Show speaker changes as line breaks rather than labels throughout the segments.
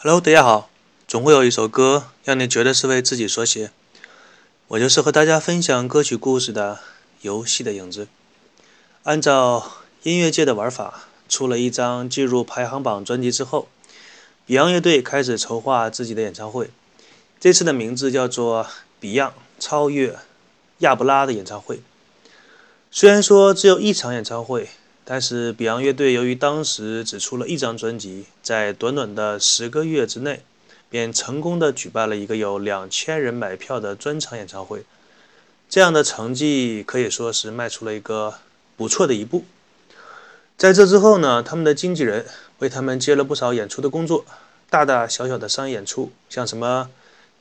Hello，大家好。总会有一首歌让你觉得是为自己所写，我就是和大家分享歌曲故事的游戏的影子。按照音乐界的玩法，出了一张进入排行榜专辑之后，Beyond 乐队开始筹划自己的演唱会。这次的名字叫做 Beyond 超越亚布拉的演唱会。虽然说只有一场演唱会。但是，Beyond 乐队由于当时只出了一张专辑，在短短的十个月之内，便成功的举办了一个有两千人买票的专场演唱会。这样的成绩可以说是迈出了一个不错的一步。在这之后呢，他们的经纪人为他们接了不少演出的工作，大大小小的商业演出，像什么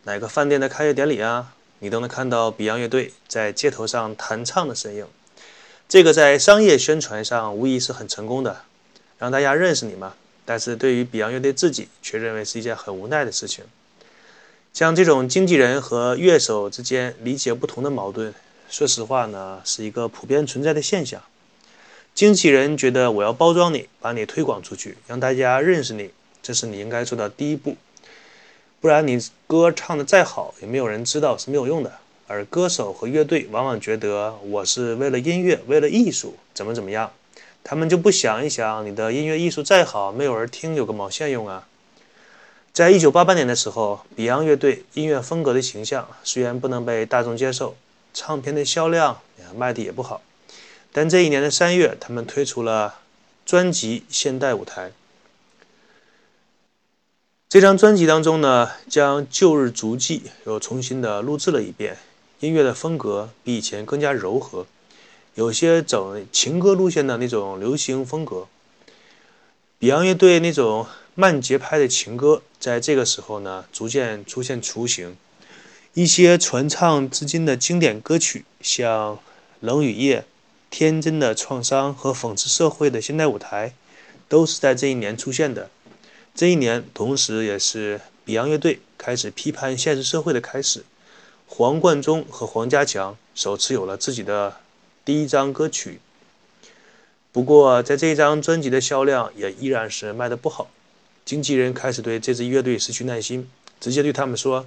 哪个饭店的开业典礼啊，你都能看到 Beyond 乐队在街头上弹唱的身影。这个在商业宣传上无疑是很成功的，让大家认识你嘛。但是对于 Beyond 乐队自己，却认为是一件很无奈的事情。像这种经纪人和乐手之间理解不同的矛盾，说实话呢，是一个普遍存在的现象。经纪人觉得我要包装你，把你推广出去，让大家认识你，这是你应该做的第一步。不然你歌唱的再好，也没有人知道是没有用的。而歌手和乐队往往觉得我是为了音乐，为了艺术，怎么怎么样，他们就不想一想，你的音乐艺术再好，没有人听，有个毛线用啊！在一九八八年的时候，Beyond 乐队音乐风格的形象虽然不能被大众接受，唱片的销量卖的也不好，但这一年的三月，他们推出了专辑《现代舞台》。这张专辑当中呢，将旧日足迹又重新的录制了一遍。音乐的风格比以前更加柔和，有些走情歌路线的那种流行风格。Beyond 乐队那种慢节拍的情歌，在这个时候呢，逐渐出现雏形。一些传唱至今的经典歌曲，像《冷雨夜》《天真的创伤》和讽刺社会的现代舞台，都是在这一年出现的。这一年，同时也是 Beyond 乐队开始批判现实社会的开始。黄贯中和黄家强首次有了自己的第一张歌曲，不过在这一张专辑的销量也依然是卖的不好。经纪人开始对这支乐队失去耐心，直接对他们说：“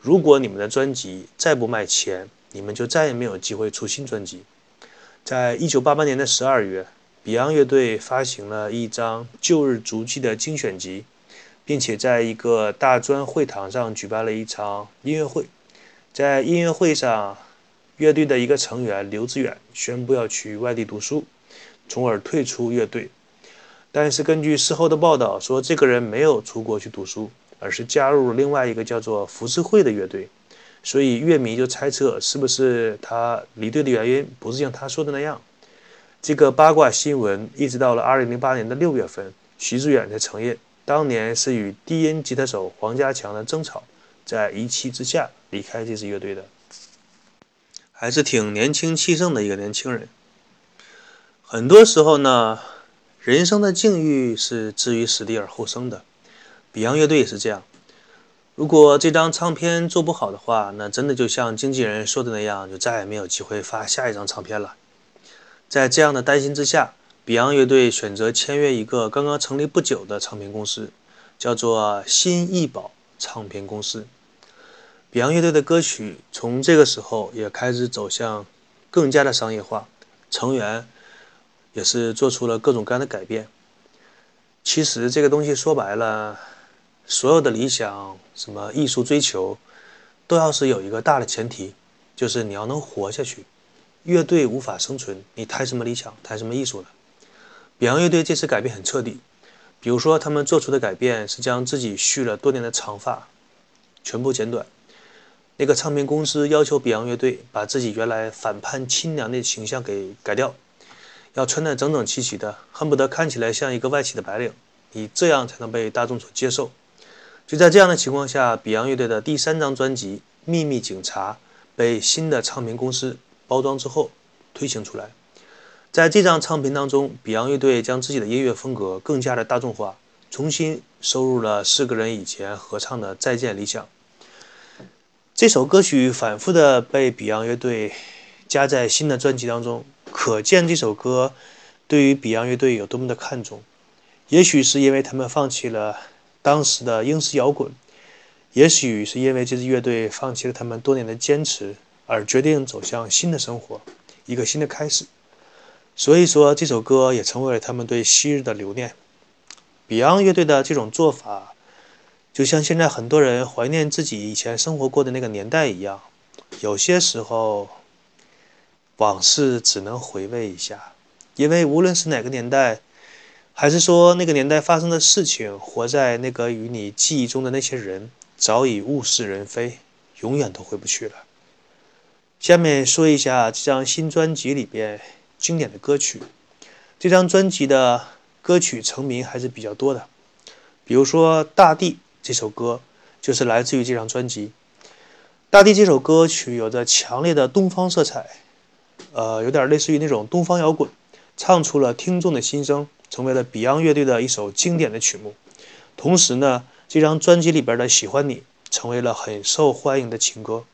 如果你们的专辑再不卖钱，你们就再也没有机会出新专辑。”在一九八八年的十二月，Beyond 乐队发行了一张《旧日足迹》的精选集，并且在一个大专会堂上举办了一场音乐会。在音乐会上，乐队的一个成员刘志远宣布要去外地读书，从而退出乐队。但是根据事后的报道说，这个人没有出国去读书，而是加入了另外一个叫做浮世绘的乐队。所以乐迷就猜测，是不是他离队的原因不是像他说的那样？这个八卦新闻一直到了2008年的六月份，徐志远才承认，当年是与低音吉他手黄家强的争吵。在一气之下离开这支乐队的，还是挺年轻气盛的一个年轻人。很多时候呢，人生的境遇是置于死地而后生的。Beyond 乐队也是这样。如果这张唱片做不好的话，那真的就像经纪人说的那样，就再也没有机会发下一张唱片了。在这样的担心之下，Beyond 乐队选择签约一个刚刚成立不久的唱片公司，叫做新艺宝唱片公司。Beyond 乐队的歌曲从这个时候也开始走向更加的商业化，成员也是做出了各种各样的改变。其实这个东西说白了，所有的理想，什么艺术追求，都要是有一个大的前提，就是你要能活下去。乐队无法生存，你谈什么理想，谈什么艺术呢？Beyond 乐队这次改变很彻底，比如说他们做出的改变是将自己蓄了多年的长发全部剪短。那个唱片公司要求 Beyond 乐队把自己原来反叛亲娘的形象给改掉，要穿得整整齐齐的，恨不得看起来像一个外企的白领，你这样才能被大众所接受。就在这样的情况下，Beyond 乐队的第三张专辑《秘密警察》被新的唱片公司包装之后推行出来。在这张唱片当中，Beyond 乐队将自己的音乐风格更加的大众化，重新收录了四个人以前合唱的《再见理想》。这首歌曲反复的被 Beyond 乐队加在新的专辑当中，可见这首歌对于 Beyond 乐队有多么的看重。也许是因为他们放弃了当时的英式摇滚。也许是因为这支乐队放弃了他们多年的坚持，而决定走向新的生活，一个新的开始。所以说，这首歌也成为了他们对昔日的留念。Beyond 乐队的这种做法，就像现在很多人怀念自己以前生活过的那个年代一样。有些时候，往事只能回味一下，因为无论是哪个年代，还是说那个年代发生的事情，活在那个与你记忆中的那些人。早已物是人非，永远都回不去了。下面说一下这张新专辑里边经典的歌曲。这张专辑的歌曲成名还是比较多的，比如说《大地》这首歌就是来自于这张专辑。《大地》这首歌曲有着强烈的东方色彩，呃，有点类似于那种东方摇滚，唱出了听众的心声，成为了 Beyond 乐队的一首经典的曲目。同时呢。这张专辑里边的《喜欢你》成为了很受欢迎的情歌。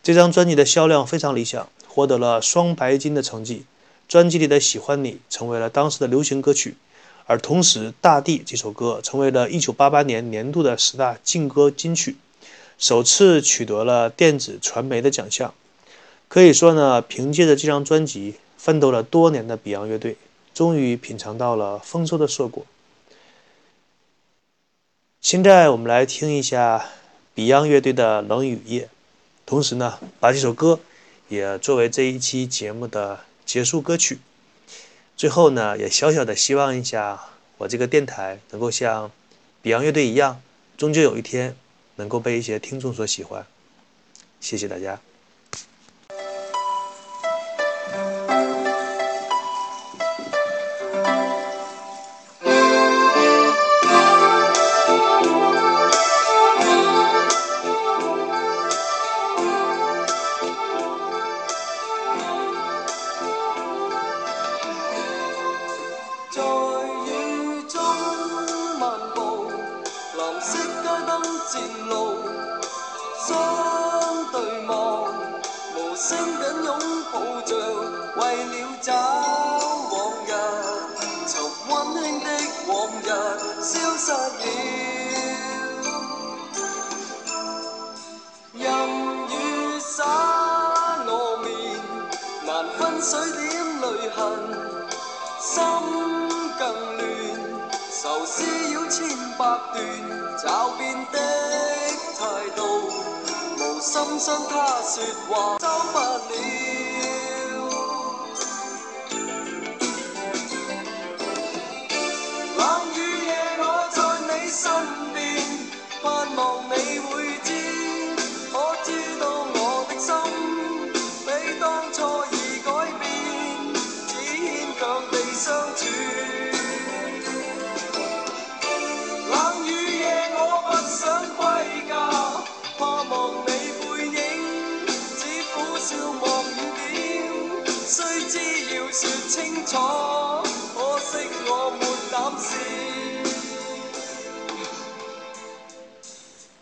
这张专辑的销量非常理想，获得了双白金的成绩。专辑里的《喜欢你》成为了当时的流行歌曲，而同时《大地》这首歌成为了1988年年度的十大劲歌金曲，首次取得了电子传媒的奖项。可以说呢，凭借着这张专辑，奋斗了多年的 Beyond 乐队，终于品尝到了丰收的硕果。现在我们来听一下 Beyond 乐队的《冷雨夜》，同时呢，把这首歌也作为这一期节目的结束歌曲。最后呢，也小小的希望一下，我这个电台能够像 Beyond 乐队一样，终究有一天能够被一些听众所喜欢。谢谢大家。
街灯渐露，相对望，无声紧拥抱着。为了找往日，寻温馨的往日，消失了。任雨洒我面，难分水点泪痕，心更乱，愁丝绕千百段。骤变的态度，无心伤他说话，收不了。笑望远点，须知要说清楚，可惜我没胆试，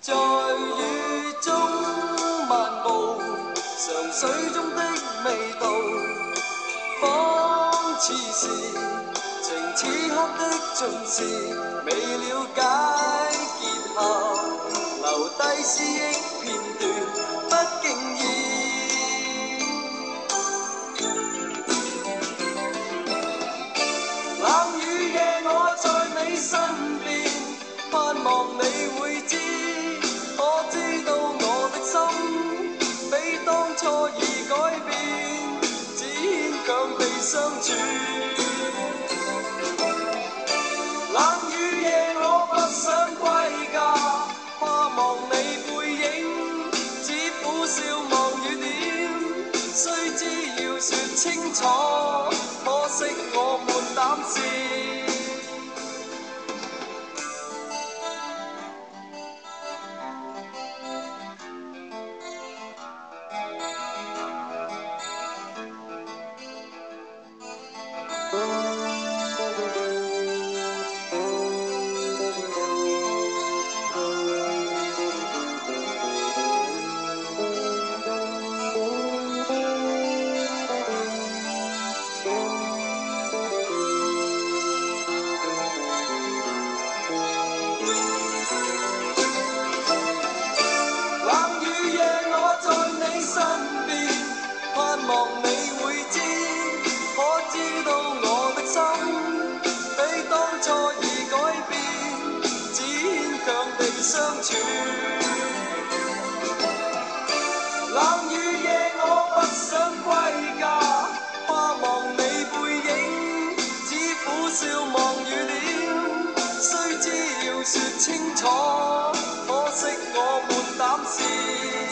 在雨中漫步，尝水中的味道。仿似是情此刻的尽是未了解结合，留低思忆片段，不经意。望你会知可知道我的心比当初已改变只牵强地相处冷雨夜我不想归家怕望你背影只苦笑望雨点须知要说清楚可惜我没胆试望你会知可知道我的心比当初已改变只牵强地相处冷雨夜我不想归家怕望你背影只苦笑望雨点虽知要说清楚可惜我没胆试